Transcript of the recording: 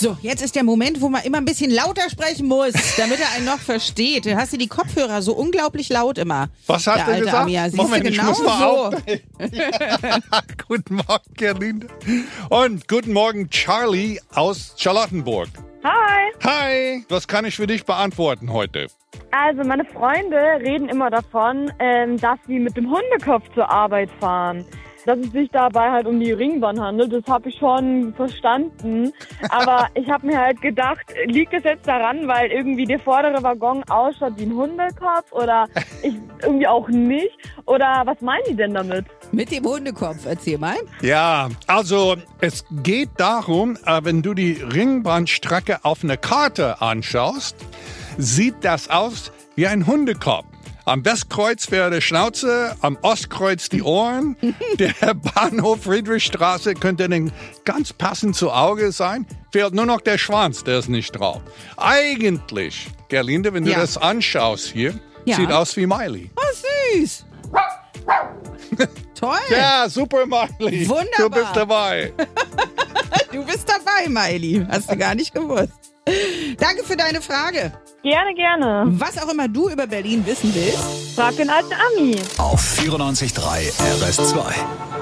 So, jetzt ist der Moment, wo man immer ein bisschen lauter sprechen muss, damit er einen noch versteht. Du hast dir die Kopfhörer so unglaublich laut immer. Was du alte gesagt? Amia. Siehst Moment, du ich genau muss mal so. aufnehmen. guten Morgen, Gerlinde. Und guten Morgen, Charlie aus Charlottenburg. Hi. Hi, was kann ich für dich beantworten heute? Also meine Freunde reden immer davon, ähm, dass sie mit dem Hundekopf zur Arbeit fahren. Dass es sich dabei halt um die Ringbahn handelt, das habe ich schon verstanden. Aber ich habe mir halt gedacht, liegt es jetzt daran, weil irgendwie der vordere Waggon ausschaut wie ein Hundekopf oder ich irgendwie auch nicht? Oder was meinen die denn damit? Mit dem Hundekopf, erzähl mal. Ja, also es geht darum, äh, wenn du die Ringbahnstrecke auf einer Karte anschaust, sieht das aus wie ein Hundekopf. Am Westkreuz wäre die Schnauze, am Ostkreuz die Ohren. Der Bahnhof Friedrichstraße könnte dann ganz passend zu Auge sein. Fehlt nur noch der Schwanz, der ist nicht drauf. Eigentlich, Gerlinde, wenn du Ja. das anschaust hier, Ja. sieht aus wie Miley. Oh, süß. Toll. Ja, super Miley. Wunderbar. Du bist dabei. Du bist dabei, Miley. Hast du gar nicht gewusst. Danke für deine Frage. Gerne, gerne. Was auch immer du über Berlin wissen willst, Frag den alten Ami. Auf 94.3 RS2.